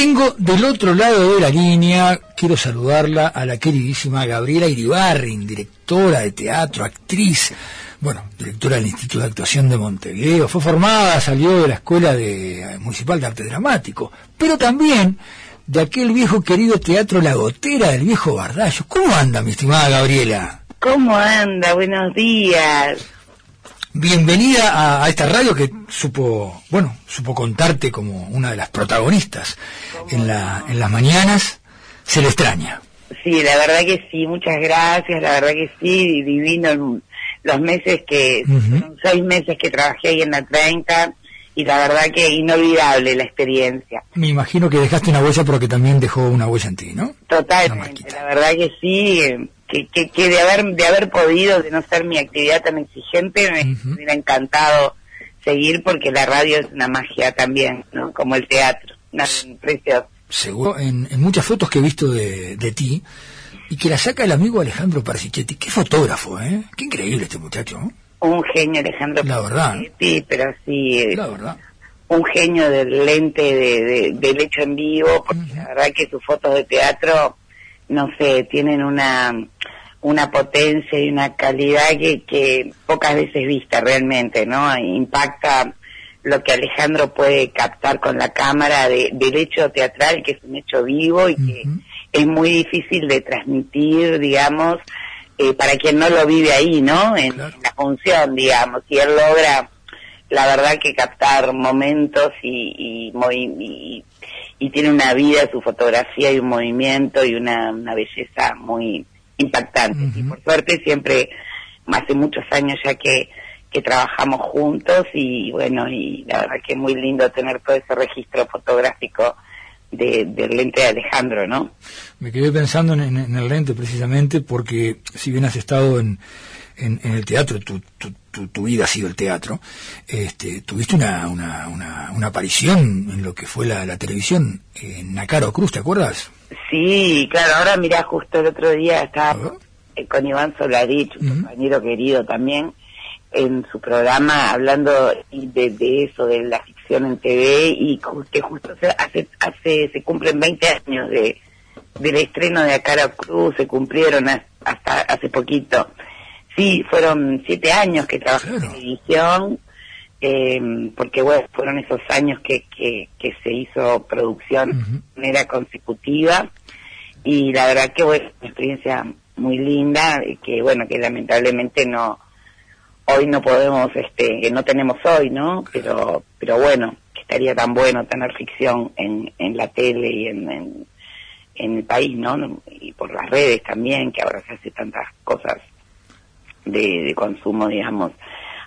tengo del otro lado de la línea, quiero saludarla a la queridísima Gabriela Iribarrin, directora de teatro, actriz, bueno, directora del Instituto de Actuación de Montevideo, fue formada, salió de la Escuela de, Municipal de Arte Dramático, pero también de aquel viejo querido teatro La Gotera del viejo Bardallo. ¿Cómo anda, mi estimada Gabriela? ¿Cómo anda? Buenos días. Bienvenida a, esta radio que supo, bueno, supo contarte como una de las protagonistas en, la, en las mañanas. Se le extraña. Sí, la verdad que sí, muchas gracias, la verdad que sí, divino los meses que, son seis meses que trabajé ahí en la 30 y la verdad que inolvidable la experiencia. Me imagino que dejaste una huella porque también dejó una huella en ti, ¿no? Totalmente, la verdad que sí, que, que, que, de haber de haber podido, de no ser mi actividad tan exigente, me hubiera encantado seguir porque la radio es una magia también, ¿no? Como el teatro, una preciosa. Seguro, en, en, muchas fotos que he visto de, de ti, y que la saca el amigo Alejandro Parsichetti. Qué fotógrafo, ¿eh? Qué increíble este muchacho. Un genio, Alejandro La verdad. Sí, pero sí. Eh, la verdad. Un genio del lente de, del hecho en vivo, porque la verdad que sus fotos de teatro, no sé, tienen una una potencia y una calidad que, que pocas veces vista realmente, ¿no? Impacta lo que Alejandro puede captar con la cámara de, del hecho teatral, que es un hecho vivo y que es muy difícil de transmitir, digamos, eh, para quien no lo vive ahí, ¿no? En, la función, digamos, y él logra, la verdad, que captar momentos y, y, y, tiene una vida, su fotografía y un movimiento y una, una belleza muy impactante. Y por suerte siempre, hace muchos años ya que, que trabajamos juntos y bueno, y la verdad que es muy lindo tener todo ese registro fotográfico de, del lente de Alejandro, ¿no? Me quedé pensando en, el lente precisamente porque si bien has estado en, en, el teatro, tu, tu, tu, vida ha sido el teatro, este, tuviste una, una, una, aparición en lo que fue la, televisión en Nacaro Cruz, ¿te acuerdas? Sí, claro, ahora mira, justo el otro día estaba con Iván Solarich, un compañero querido también, en su programa hablando de, de, eso, de la ficción en TV y que justo hace, hace se cumplen 20 años de del estreno de Acara Cruz, se cumplieron hasta hace poquito. Sí, fueron siete años que trabajé en televisión, eh, porque bueno, fueron esos años que, que, que se hizo producción de manera consecutiva y la verdad que fue una experiencia muy linda, que bueno, que lamentablemente no hoy no podemos, este, que no tenemos hoy, ¿no? Pero, pero bueno, que estaría tan bueno tener ficción en, en la tele y en, en, el país, ¿no? Y por las redes también, que ahora se hace tantas cosas de, de consumo, digamos,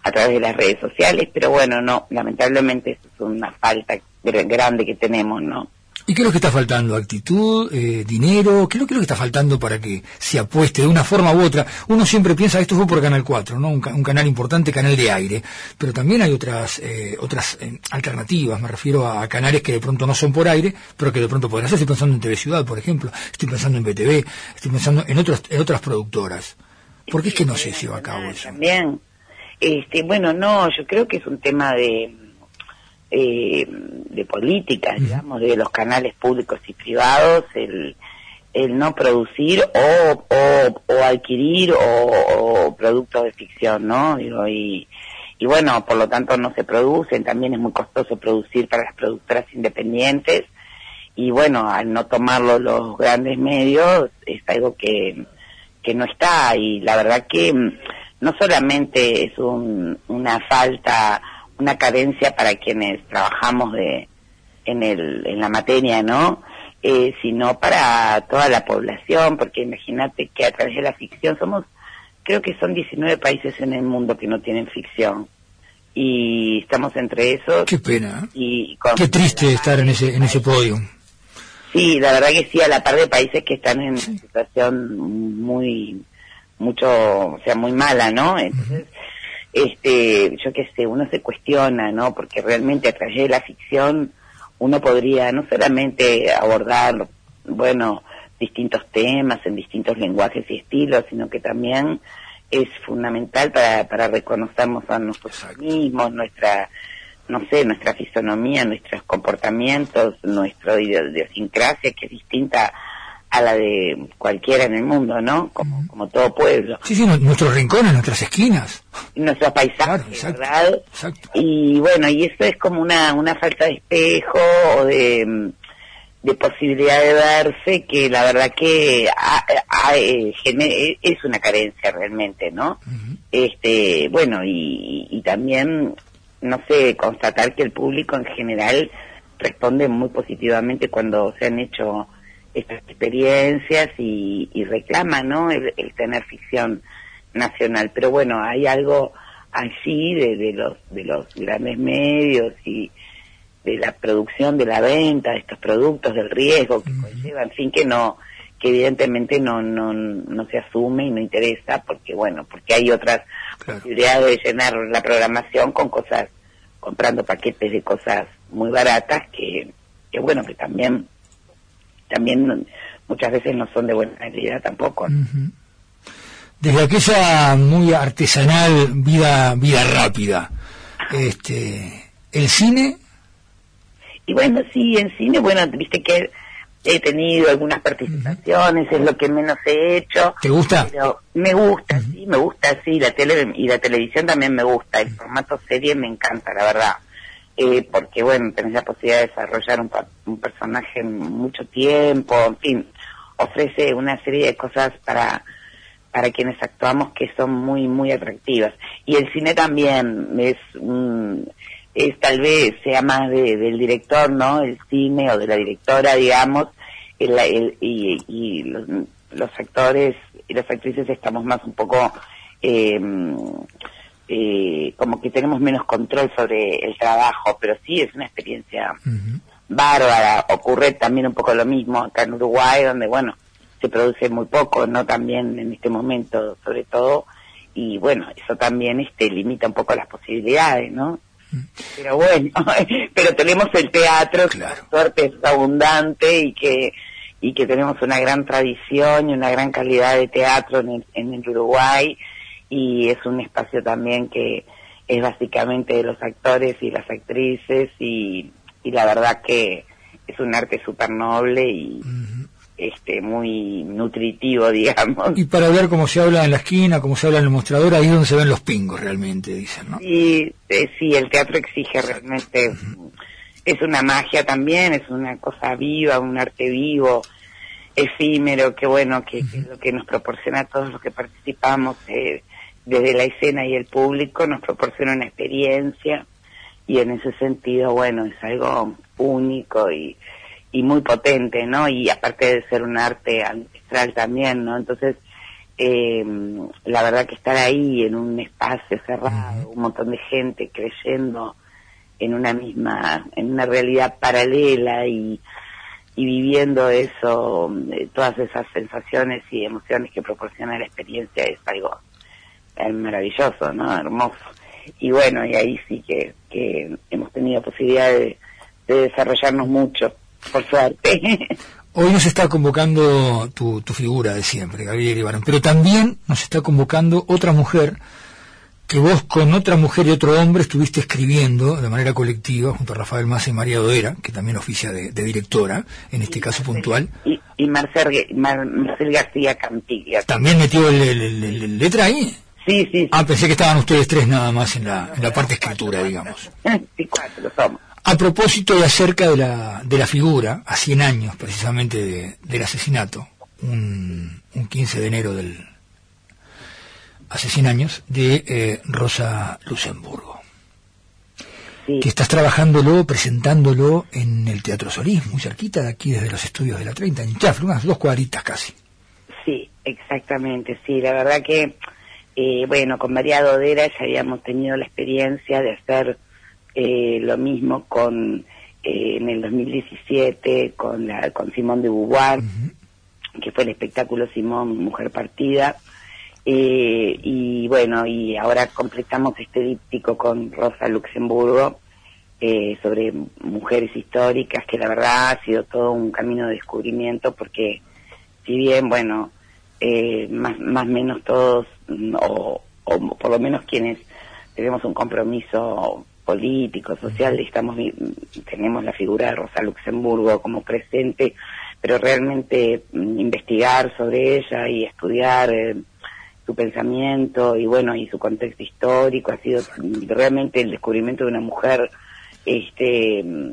a través de las redes sociales, pero bueno, no, lamentablemente eso es una falta grande que tenemos, ¿no? ¿Y qué es lo que está faltando? ¿Actitud? Eh, ¿Dinero? ¿Qué es, lo, que está faltando para que se apueste de una forma u otra? Uno siempre piensa, esto fue por Canal 4, ¿no? Un, canal importante, canal de aire. Pero también hay otras, eh, otras eh, alternativas. Me refiero a canales que de pronto no son por aire, pero que de pronto pueden hacer. Estoy pensando en TV Ciudad, por ejemplo. Estoy pensando en BTV. Estoy pensando en, otros, en otras productoras. ¿Por qué es que no se lleva a cabo eso? También. Este, bueno, no, yo creo que es un tema de eh, de política, digamos, de los canales públicos y privados, el, el no producir o, o, adquirir o, productos de ficción, ¿no? y, y bueno, por lo tanto no se producen, también es muy costoso producir para las productoras independientes y bueno, al no tomarlo los grandes medios es algo que, que no está y la verdad que no solamente es un, una falta una carencia para quienes trabajamos de, en, el, en la materia, ¿no? Eh, sino para toda la población, porque imagínate que a través de la ficción somos, creo que son 19 países en el mundo que no tienen ficción. Y estamos entre esos. Qué pena. Y Qué triste estar en ese, en ese podio. Sí, la verdad que sí, a la par de países que están en una situación muy, mucho, o sea, muy mala, ¿no? Entonces, este, yo qué sé, uno se cuestiona, ¿no? Porque realmente a través de la ficción uno podría no solamente abordar, bueno, distintos temas en distintos lenguajes y estilos, sino que también es fundamental para, para reconocernos a nosotros mismos, nuestra no sé, nuestra fisonomía, nuestros comportamientos, nuestra idiosincrasia, que es distinta a la de cualquiera en el mundo, ¿no? Como, como todo pueblo. Sí, sí, nuestros rincones, nuestras esquinas. Nuestros paisajes, ¿verdad? Y bueno, y eso es como una, una falta de espejo o de, de posibilidad de verse que la verdad que eh, es una carencia realmente, ¿no? Este, bueno, y, y también, no sé, constatar que el público en general responde muy positivamente cuando se han hecho estas experiencias y, y reclama ¿no? El, tener ficción nacional. Pero bueno, hay algo allí de, de, los, de los grandes medios y de la producción, de la venta de estos productos, del riesgo que conlleva, en fin, que no que evidentemente no, no, no se asume y no interesa porque, bueno, porque hay otras posibilidades de llenar la programación con cosas, comprando paquetes de cosas muy baratas que, que bueno, que también también muchas veces no son de buena calidad tampoco. Desde aquella muy artesanal vida vida rápida, este, el cine. Y bueno, sí, en cine, bueno, viste que he tenido algunas participaciones, es lo que menos he hecho. ¿Te gusta? Pero me gusta, sí, me gusta, sí, la tele y la televisión también me gusta, el formato serie me encanta, la verdad eh, porque bueno, tenés la posibilidad de desarrollar un, un personaje mucho tiempo, en fin, ofrece una serie de cosas para para quienes actuamos que son muy muy atractivas. Y el cine también es es tal vez sea más de, del director no el cine o de la directora digamos el, el, y, y los, los, actores y las actrices estamos más un poco eh, eh, como que tenemos menos control sobre el trabajo, pero sí es una experiencia bárbara. Ocurre también un poco lo mismo acá en Uruguay, donde, bueno, se produce muy poco, no también en este momento, sobre todo, y bueno, eso también este limita un poco las posibilidades, ¿no? Pero bueno, pero tenemos el teatro, que suerte es abundante y que y que tenemos una gran tradición y una gran calidad de teatro en el, en el Uruguay y es un espacio también que es básicamente de los actores y las actrices y, y la verdad que es un arte súper noble y este muy nutritivo, digamos. Y para ver cómo se habla en la esquina, cómo se habla en el mostrador, ahí es donde se ven los pingos realmente, dicen, ¿no? Y eh, sí, el teatro exige realmente, es una magia también, es una cosa viva, un arte vivo, efímero, que bueno, que, es lo que nos proporciona a todos los que participamos. Eh, desde la escena y el público nos proporciona una experiencia y en ese sentido, bueno, es algo único y, y muy potente, ¿no? Y aparte de ser un arte ancestral también, ¿no? Entonces, eh, la verdad que estar ahí en un espacio cerrado, un montón de gente creyendo en una misma, en una realidad paralela y, y viviendo eso, eh, todas esas sensaciones y emociones que proporciona la experiencia es algo es maravilloso, ¿no? Hermoso. Y bueno, y ahí sí que, que hemos tenido posibilidad de, desarrollarnos mucho, por suerte. Hoy nos está convocando tu, tu figura de siempre, Gabriel Ibarón, pero también nos está convocando otra mujer que vos con otra mujer y otro hombre estuviste escribiendo de manera colectiva junto a Rafael Massa y María Dodera, que también oficia de, directora, en este caso puntual. Y, y Marcel, García Cantilla. ¿También metió el letra ahí? Sí, sí, Ah, pensé que estaban ustedes tres nada más en la, en la parte escritura, digamos. Sí, cuatro somos. A propósito de acerca de la, de la figura, a 100 años precisamente del asesinato, un, un 15 de enero del, hace 100 años, de eh, Rosa Luxemburgo. Sí. Que estás trabajándolo, presentándolo en el Teatro Solís, muy cerquita de aquí, desde los estudios de la 30, en Chafre, unas dos cuadritas casi. Sí, exactamente, sí, la verdad que eh, bueno, con María Dodera ya habíamos tenido la experiencia de hacer eh, lo mismo con eh, en el 2017 con la con Simón de Beauvoir, que fue el espectáculo Simón Mujer Partida. y bueno, y ahora completamos este díptico con Rosa Luxemburgo sobre mujeres históricas, que la verdad ha sido todo un camino de descubrimiento porque si bien, bueno, eh, más más menos todos o, o por lo menos quienes tenemos un compromiso político, social, estamos tenemos la figura de Rosa Luxemburgo como presente, pero realmente mm, investigar sobre ella y estudiar eh, su pensamiento y bueno, y su contexto histórico ha sido realmente el descubrimiento de una mujer este mm,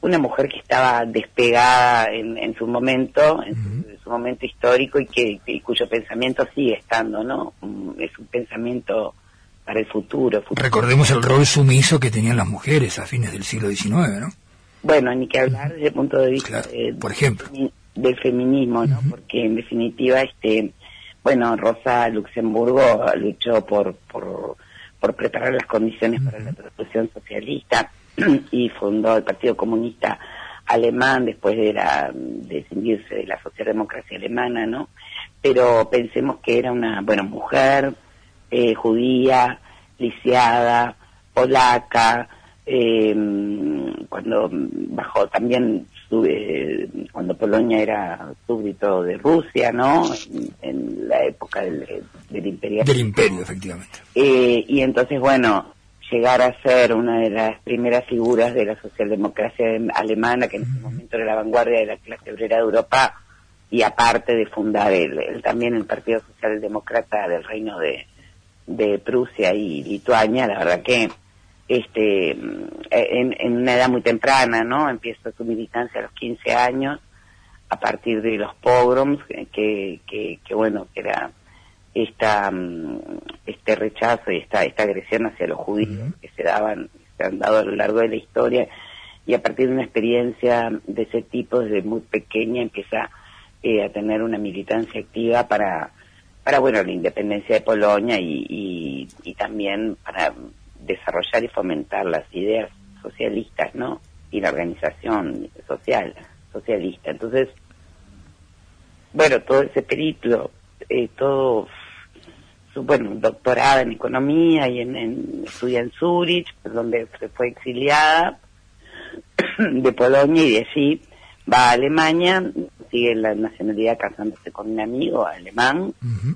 una mujer que estaba despegada en, su momento, en su, momento histórico y que cuyo pensamiento sigue estando, ¿no? Mm, es un pensamiento para el futuro, Recordemos el rol sumiso que tenían las mujeres a fines del siglo XIX, ¿no? Bueno, ni que hablar desde el punto de vista por ejemplo. del feminismo, ¿no? Porque en definitiva, este, bueno, Rosa Luxemburgo luchó por, por, por preparar las condiciones para la revolución socialista y fundó el Partido Comunista Alemán después de la de de la socialdemocracia alemana, ¿no? Pero pensemos que era una, bueno, mujer, eh, judía, lisiada, polaca, eh, cuando bajó también eh, cuando Polonia era súbdito de Rusia, ¿no? En, la época del, del imperio. Del imperio, efectivamente. Eh, y entonces, bueno, llegar a ser una de las primeras figuras de la socialdemocracia alemana, que en ese momento era la vanguardia de la clase obrera de Europa, y aparte de fundar el, también el Partido Socialdemócrata del Reino de, de Prusia y Lituania, la verdad que este en, en, una edad muy temprana, ¿no? Empieza su militancia a los 15 años, a partir de los pogroms, que, que, que bueno, que era esta mm, este rechazo y esta esta agresión hacia los judíos que se daban se han dado a lo largo de la historia. Y a partir de una experiencia de ese tipo desde muy pequeña empieza eh, a tener una militancia activa para para bueno la independencia de Polonia y, y, también para desarrollar y fomentar las ideas socialistas no y la organización social socialista. Entonces bueno todo ese periplo eh, todo bueno, doctorada en economía y en, en estudia en Zurich, donde fue exiliada de Polonia y de allí va a Alemania, sigue la nacionalidad casándose con un amigo alemán,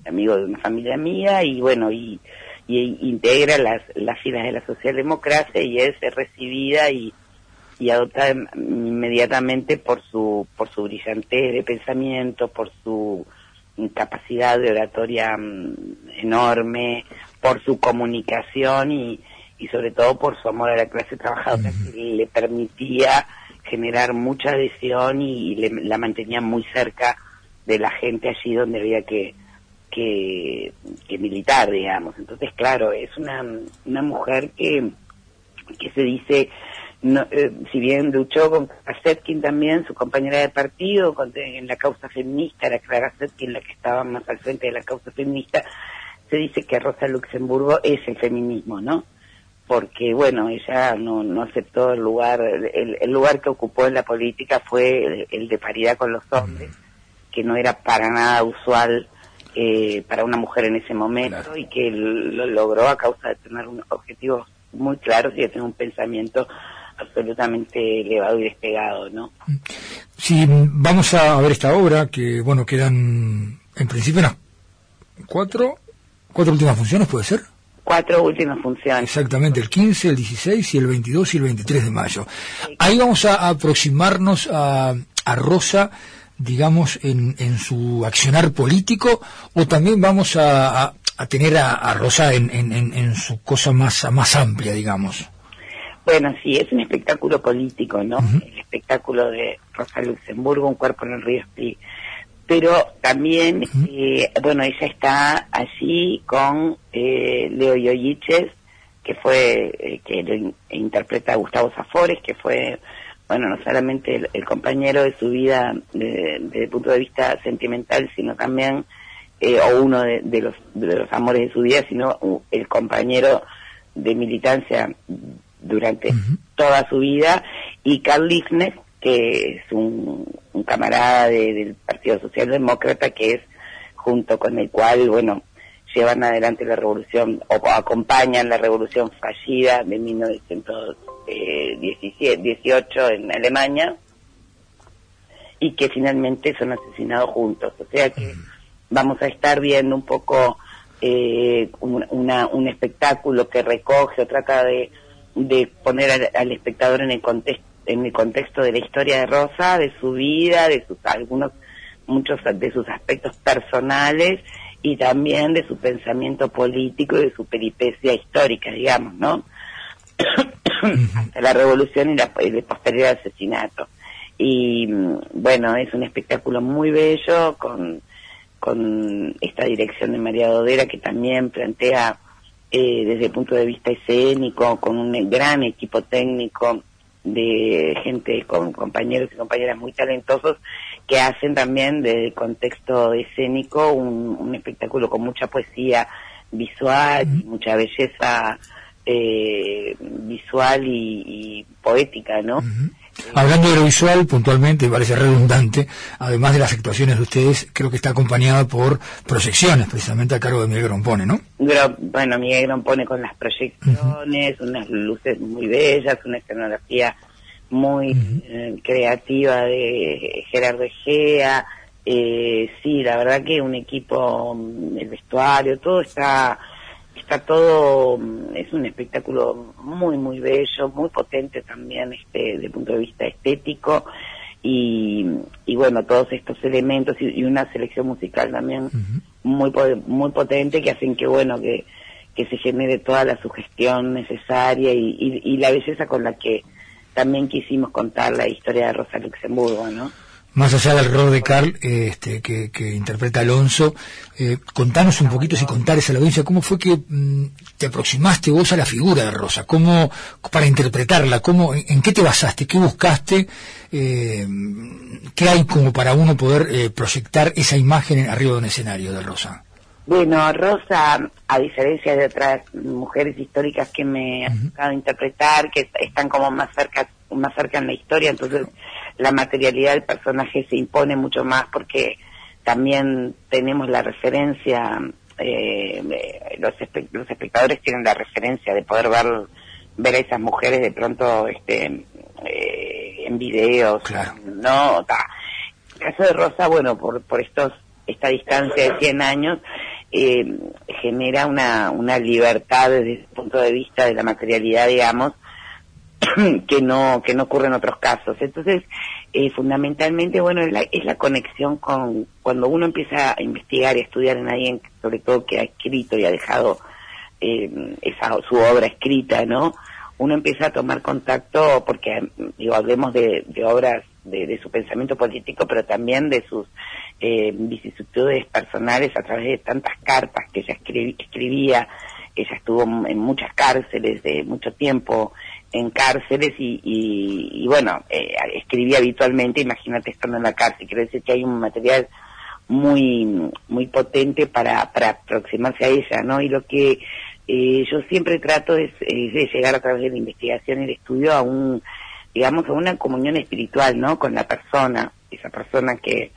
amigo de una familia mía, y bueno, y, y integra las, las filas de la socialdemocracia y es recibida y, y adoptada inmediatamente por su, por su brillantez de pensamiento, por su capacidad de oratoria mm, enorme, por su comunicación y, y sobre todo por su amor a la clase trabajadora que le permitía generar mucha adhesión y, la mantenía muy cerca de la gente allí donde había que, que, que militar, digamos. Entonces, claro, es una, una mujer que, que se dice no, eh, si bien luchó con Setkin también, su compañera de partido, en la causa feminista, era Clara Setkin la que estaba más al frente de la causa feminista, se dice que Rosa Luxemburgo es el feminismo, ¿no? Porque, bueno, ella no, no aceptó el lugar, el, lugar que ocupó en la política fue el, de paridad con los hombres, que no era para nada usual eh, para una mujer en ese momento y que lo logró a causa de tener unos objetivos muy claros y de tener un pensamiento absolutamente elevado y despegado, ¿no? Si vamos a ver esta obra, que bueno, quedan en principio no, cuatro, cuatro últimas funciones, ¿puede ser? Cuatro últimas funciones. Exactamente, el 15, el 16 y el 22 y el 23 de mayo. Ahí vamos a aproximarnos a, a Rosa, digamos, en, en su accionar político, o también vamos a, a, tener a, Rosa en, en, en, su cosa más, más amplia, digamos. Bueno, sí, es un espectáculo político, ¿no? El espectáculo de Rosa Luxemburgo, un cuerpo en el río Split. Pero también, eh, bueno, ella está allí con eh, Leo Yoyiches, que fue, eh, que interpreta a Gustavo Zafores, que fue, bueno, no solamente el, compañero de su vida desde el punto de vista sentimental, sino también, o uno de, los, de los amores de su vida, sino el compañero de militancia durante toda su vida, y Carl Liebknecht, que es un, camarada del Partido Socialdemócrata, que es junto con el cual, bueno, llevan adelante la revolución o acompañan la revolución fallida de 1918 en Alemania y que finalmente son asesinados juntos. O sea que vamos a estar viendo un poco eh, un espectáculo que recoge o trata de de poner al, espectador en el contexto en el contexto de la historia de Rosa, de su vida, de sus algunos muchos de sus aspectos personales y también de su pensamiento político y de su peripecia histórica, digamos, ¿no? Hasta la revolución y, la, el posterior asesinato. Y bueno, es un espectáculo muy bello con, con esta dirección de María Dodera que también plantea eh, desde el punto de vista escénico, con un gran equipo técnico de gente, con compañeros y compañeras muy talentosos que hacen también del contexto escénico un, espectáculo con mucha poesía visual, y mucha belleza eh, visual y, poética, ¿no? Hablando de lo visual, puntualmente, parece redundante, además de las actuaciones de ustedes, creo que está acompañada por proyecciones, precisamente a cargo de Miguel Grompone, ¿no? bueno, Miguel Grompone con las proyecciones, unas luces muy bellas, una escenografía muy eh, creativa de Gerardo Egea, eh, sí, la verdad que un equipo, mm, el vestuario, todo está está todo, mm, es un espectáculo muy, muy bello, muy potente también este, desde el punto de vista estético y, y bueno, todos estos elementos y, una selección musical también muy, muy potente que hacen que, bueno, que, que se genere toda la sugestión necesaria y, y, y la belleza con la que también quisimos contar la historia de Rosa Luxemburgo, ¿no? Más allá del rol de Carl, este, que, interpreta Alonso, eh, contanos un poquito, si contares a la audiencia, cómo fue que mm, te aproximaste vos a la figura de Rosa, cómo, para interpretarla, cómo, en, qué te basaste, qué buscaste, eh, qué hay como para uno poder eh, proyectar esa imagen arriba de un escenario de Rosa. Bueno, Rosa, a diferencia de otras mujeres históricas que me han tocado interpretar, que están como más cerca, más cerca en la historia, entonces la materialidad del personaje se impone mucho más porque también tenemos la referencia, eh, los, los espectadores tienen la referencia de poder ver, ver a esas mujeres de pronto este, eh, en videos, ¿no? En el caso de Rosa, bueno, por, por estos esta distancia de 100 años, eh, genera una, una libertad desde el punto de vista de la materialidad, digamos, que no que no ocurre en otros casos. Entonces, eh, fundamentalmente, bueno, es la, es la conexión con cuando uno empieza a investigar y a estudiar en alguien, sobre todo que ha escrito y ha dejado eh, esa su obra escrita, ¿no? Uno empieza a tomar contacto porque, digo, hablemos de, obras de, de, su pensamiento político, pero también de sus eh, vicisitudes personales a través de tantas cartas que ella escribía. Ella estuvo en muchas cárceles de mucho tiempo en cárceles y, y, bueno, eh, escribía habitualmente, imagínate estando en la cárcel, quiero decir que hay un material muy muy potente para, para aproximarse a ella, ¿no? Y lo que eh, yo siempre trato es, de llegar a través de la investigación y el estudio a un, digamos, a una comunión espiritual, ¿no? Con la persona, esa persona que,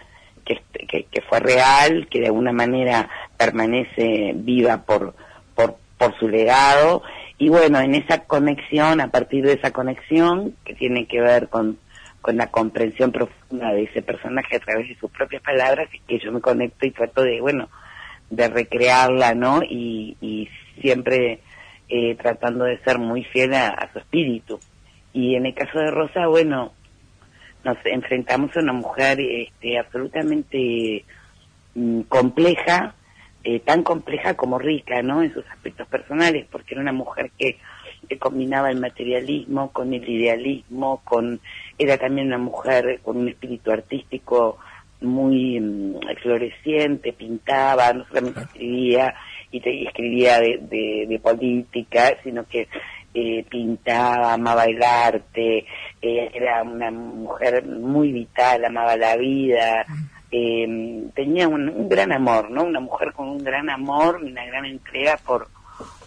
que, que, fue real, que de alguna manera permanece viva por, por, por su legado y bueno, en esa conexión, a partir de esa conexión, que tiene que ver con, con la comprensión profunda de ese personaje a través de sus propias palabras, es que yo me conecto y trato de, bueno, de recrearla, ¿no? Y, y siempre eh, tratando de ser muy fiel a, su espíritu. Y en el caso de Rosa, bueno, nos enfrentamos a una mujer este, absolutamente mm, compleja, eh, tan compleja como rica, ¿no? En sus aspectos personales, porque era una mujer que, combinaba el materialismo con el idealismo, con era también una mujer con un espíritu artístico muy mm, floreciente, pintaba, no solamente escribía y, escribía de, de, política, sino que eh, pintaba, amaba el arte, eh, era una mujer muy vital, amaba la vida, eh, tenía un, gran amor, ¿no? Una mujer con un gran amor, una gran entrega por,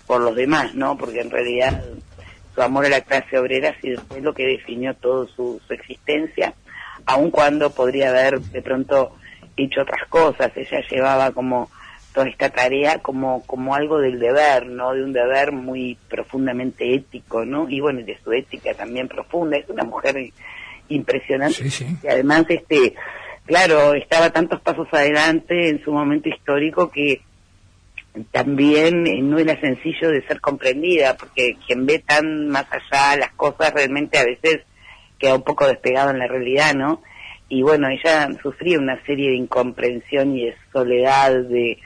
por los demás, ¿no? Porque en realidad su amor a la clase obrera sido lo que definió toda su, existencia, aun cuando podría haber de pronto hecho otras cosas. Ella llevaba como toda esta tarea como, como algo del deber, ¿no? De un deber muy profundamente ético, ¿no? Y bueno, de su ética también profunda. Es una mujer impresionante. Y además, este, claro, estaba tantos pasos adelante en su momento histórico que también eh, no era sencillo de ser comprendida, porque quien ve tan más allá las cosas realmente a veces queda un poco despegado en la realidad, ¿no? Y bueno, ella sufría una serie de incomprensión y de soledad de,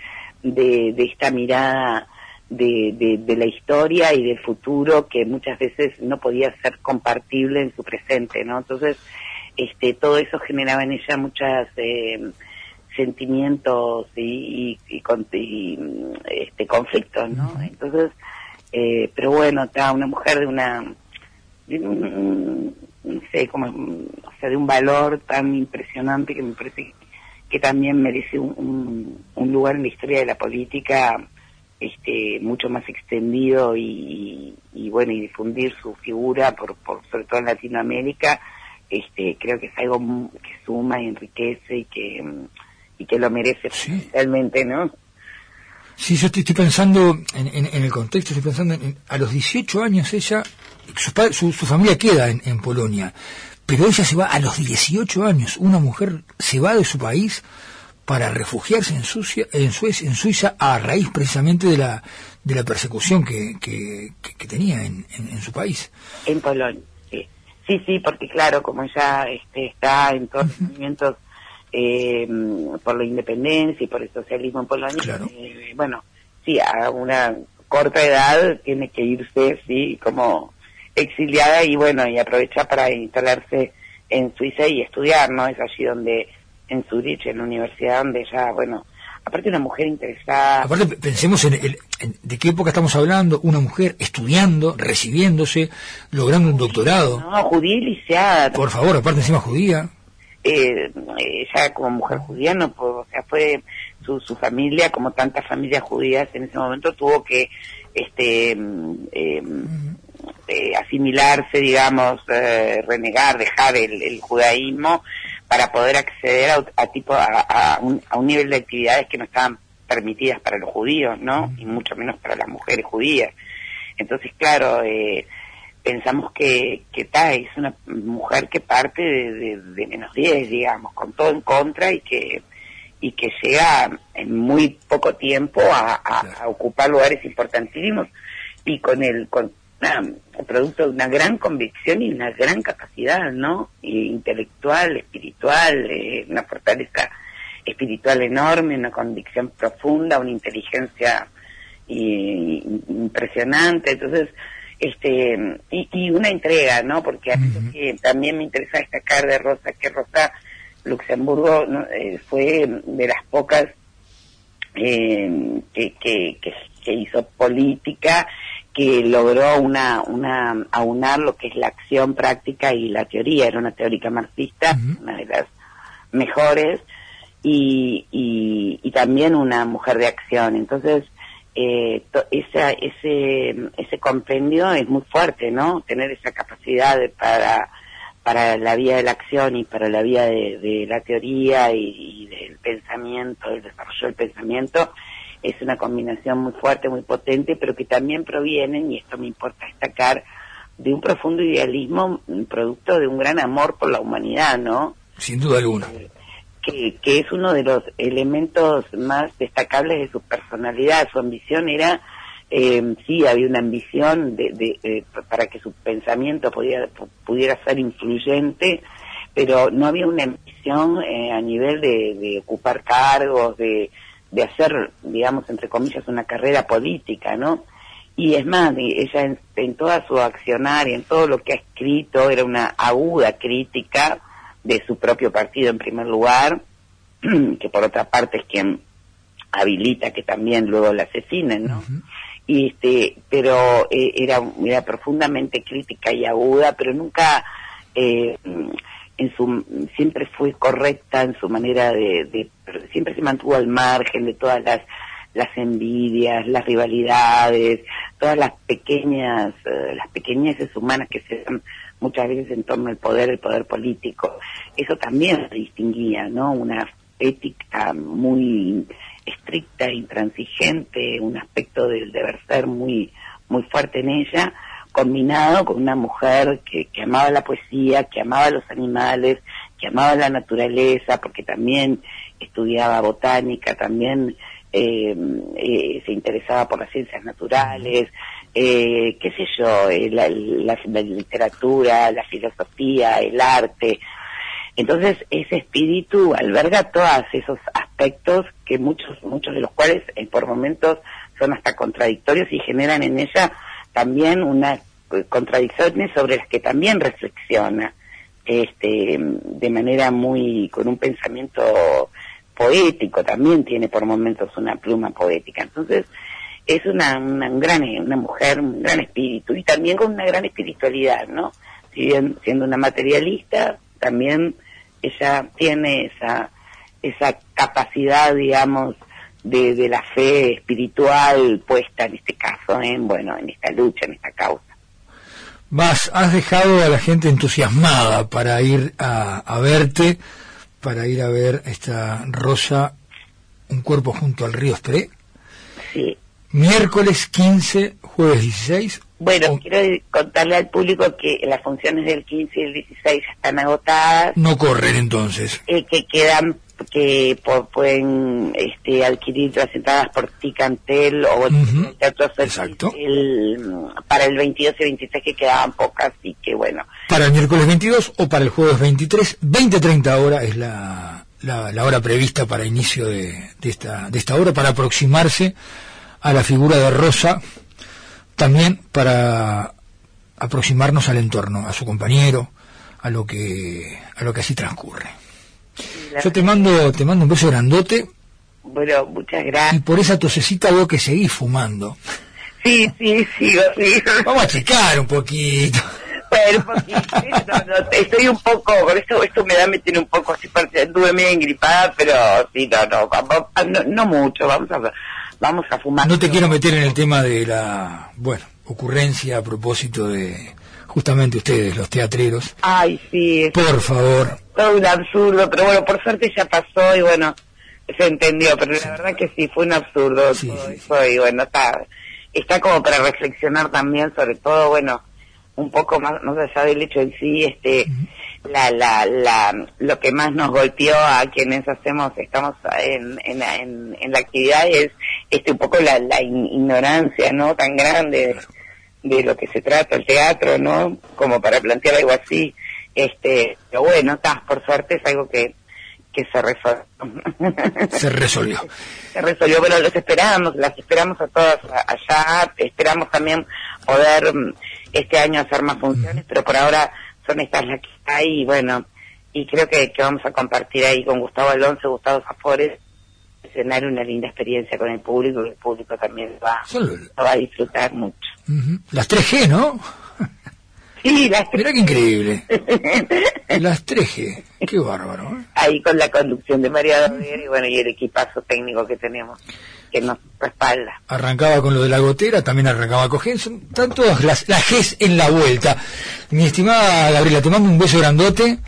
de, esta mirada de, de, la historia y del futuro que muchas veces no podía ser compartible en su presente, ¿no? Entonces, este, todo eso generaba en ella muchas eh, sentimientos y, y, este, conflictos, ¿no? Entonces, eh, pero bueno, está una mujer de una, no sé, como, o sea, de un valor tan impresionante que me parece que también merece un, un, lugar en la historia de la política este mucho más extendido y, y, bueno y difundir su figura por, por sobre todo en Latinoamérica este creo que es algo que suma y enriquece y que y que lo merece realmente no Sí, yo estoy, pensando en, en, el contexto, estoy pensando en, a los 18 años ella, su, su, familia queda en, en, Polonia, pero ella se va a los 18 años, una mujer se va de su país para refugiarse en, Suecia, en, Suecia, en Suiza a raíz precisamente de la, de la persecución que, que, que tenía en, su país. En Polonia, sí. Sí, porque claro, como ella este, está en todos los movimientos eh, por la independencia y por el socialismo en Polonia, eh, bueno, sí, a una corta edad tiene que irse, sí, como exiliada y bueno, y aprovecha para instalarse en Suiza y estudiar, ¿no? Es allí donde, en Zurich, en la universidad, donde ella, bueno, aparte una mujer interesada. Aparte, pensemos en, el, de qué época estamos hablando, una mujer estudiando, recibiéndose, logrando un doctorado. No, judía y liceada. Por favor, aparte encima judía eh, ella como mujer judía no o sea, fue su, su familia, como tantas familias judías en ese momento, tuvo que este eh, eh, asimilarse, digamos, eh, renegar, dejar el, judaísmo para poder acceder a, tipo a, un, a un nivel de actividades que no estaban permitidas para los judíos, ¿no? Y mucho menos para las mujeres judías. Entonces, claro, eh, pensamos que, que ta, es una mujer que parte de, de, menos 10, digamos, con todo en contra y que y que llega en muy poco tiempo a, a, ocupar lugares importantísimos y con el con producto de una gran convicción y una gran capacidad, ¿no? intelectual, espiritual, eh, una fortaleza espiritual enorme, una convicción profunda, una inteligencia y, impresionante. Entonces, este y, una entrega, ¿no? Porque a mí también me interesa destacar de Rosa que Rosa Luxemburgo eh, fue de las pocas eh, que, que, que, hizo política que logró una, una aunar lo que es la acción práctica y la teoría. Era una teórica marxista, una de las mejores, y, y, y, también una mujer de acción. Entonces, eh, esa, ese, ese compendio es muy fuerte, ¿no? Tener esa capacidad para, para la vía de la acción y para la vía de, la teoría y, del pensamiento, del desarrollo del pensamiento, es una combinación muy fuerte, muy potente, pero que también provienen, y esto me importa destacar, de un profundo idealismo, producto de un gran amor por la humanidad, ¿no? Sin duda alguna. Eh, que, que es uno de los elementos más destacables de su personalidad. Su ambición era, eh, sí, había una ambición de, para que su pensamiento pudiera, pudiera ser influyente, pero no había una ambición eh, a nivel de, ocupar cargos, de, de hacer, digamos, entre comillas, una carrera política, ¿no? Y es más, ella en, en toda su accionar y en todo lo que ha escrito era una aguda crítica de su propio partido en primer lugar, que por otra parte es quien habilita que también luego la asesinen, ¿no? Y este, pero eh, era, era profundamente crítica y aguda, pero nunca eh, en su siempre fue correcta en su manera de, siempre se mantuvo al margen de todas las las envidias, las rivalidades, todas las pequeñas, eh, las pequeñeces humanas que se dan muchas veces en torno al poder, el poder político. Eso también se distinguía, ¿no? Una ética muy estricta, intransigente, un aspecto del deber ser muy, muy fuerte en ella, combinado con una mujer que, que amaba la poesía, que amaba los animales, que amaba la naturaleza, porque también estudiaba botánica, también eh, eh, se interesaba por las ciencias naturales, eh, qué sé yo, la, literatura, la filosofía, el arte. Entonces ese espíritu alberga todos esos aspectos que muchos, muchos de los cuales por momentos son hasta contradictorios y generan en ella también unas contradicciones sobre las que también reflexiona este de manera muy con un pensamiento poético también tiene por momentos una pluma poética. Entonces es una, una gran una mujer un gran espíritu y también con una gran espiritualidad no si bien siendo una materialista también ella tiene esa esa capacidad digamos de, de la fe espiritual puesta en este caso en bueno en esta lucha en esta causa Vas, has dejado a la gente entusiasmada para ir a, verte, para ir a ver esta Rosa, un cuerpo junto al río Espré. Sí. Miércoles 15, jueves 16. Bueno, quiero contarle al público que las funciones del 15 y el 16 están agotadas. No corren entonces. Eh, que quedan que pueden este, adquirir las entradas por Ticantel o el Teatro Exacto. para el 22 y 23 que quedaban pocas y que bueno. Para el miércoles 22 o para el jueves 23, 20-30 horas es la, la, hora prevista para inicio de, de, esta, de esta obra, para aproximarse a la figura de Rosa, también para aproximarnos al entorno, a su compañero, a lo que, a lo que así transcurre. Yo te mando, te mando un beso grandote. Bueno, muchas gracias. Y por esa tosecita veo que seguís fumando. Sí, sí, sí, sí. Vamos a checar un poquito. Bueno, porque estoy un poco, esto, esto me da, me tiene un poco así, estuve medio engripada, pero sí, no, no, no, no mucho, vamos a, vamos a fumar. No te quiero meter en el tema de la, bueno, ocurrencia a propósito de justamente ustedes, los teatreros. Ay, sí. Por favor. Todo un absurdo, pero bueno, por suerte ya pasó y bueno, se entendió, pero la verdad que sí, fue un absurdo todo eso y bueno, está, está como para reflexionar también, sobre todo, bueno, un poco más, más allá del hecho en sí, este, la, la, la, lo que más nos golpeó a quienes hacemos, estamos en, en, en, en la actividad es, este, un poco la, la ignorancia, ¿no? Tan grande de lo que se trata el teatro, ¿no? Como para plantear algo así. Este, pero bueno, está, por suerte es algo que, que se resolvió. se resolvió. se resolvió, pero los esperamos, las esperamos a todas allá, esperamos también poder mm, este año hacer más funciones, pero por ahora son estas las que hay y bueno, y creo que, que vamos a compartir ahí con Gustavo Alonso, Gustavo Zafores, escenario una linda experiencia con el público y el público también va, va a disfrutar mucho. Las 3G, ¿no? Sí, las 3G. Mirá qué increíble. Las 3G, qué bárbaro. ¿eh? Ahí con la conducción de María Domer y bueno, y el equipazo técnico que tenemos que nos respalda. Arrancaba con lo de la gotera, también arrancaba con Genson, están todas las, las Gs en la vuelta. Mi estimada Gabriela, te mando un beso grandote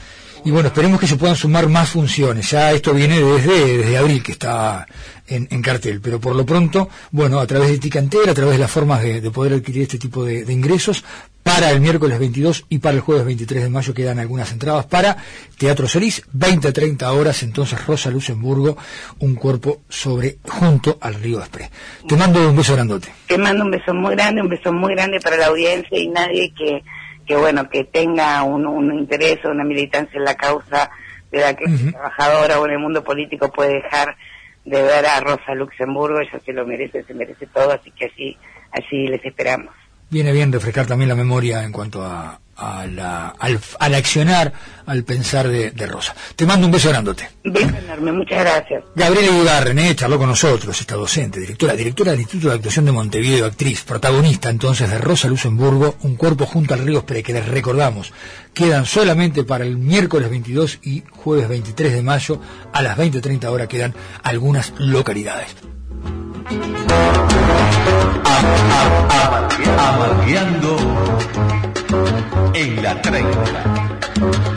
y bueno, esperemos que se puedan sumar más funciones. Ya esto viene desde, desde abril que está en, cartel, pero por lo pronto, bueno, a través de Ticanter, a través de las formas de, poder adquirir este tipo de, ingresos, para el miércoles 22 y para el jueves 23 de mayo quedan algunas entradas para Teatro Solís, 20-30 horas, entonces Rosa Luxemburgo, un cuerpo sobre, junto al río Desprez. Te mando un beso grandote. Te mando un beso muy grande, un beso muy grande para la audiencia y nadie que que bueno, que tenga un, un interés o una militancia en la causa de la que trabajadora o en el mundo político puede dejar de ver a Rosa Luxemburgo, ella se lo merece, se merece todo, así que así, así les esperamos. Viene bien refrescar también la memoria en cuanto a a la, al, al, accionar, al pensar de, Rosa. Te mando un beso grandote. Un beso enorme, muchas gracias. Gabriela Ibarren, eh, charló con nosotros, esta docente, directora, directora del Instituto de Actuación de Montevideo, actriz, protagonista entonces de Rosa Luxemburgo, un cuerpo junto al río Espre, que les recordamos, quedan solamente para el miércoles 22 y jueves 23 de mayo, a las 20.30 horas quedan algunas localidades. Amargueando en la 30.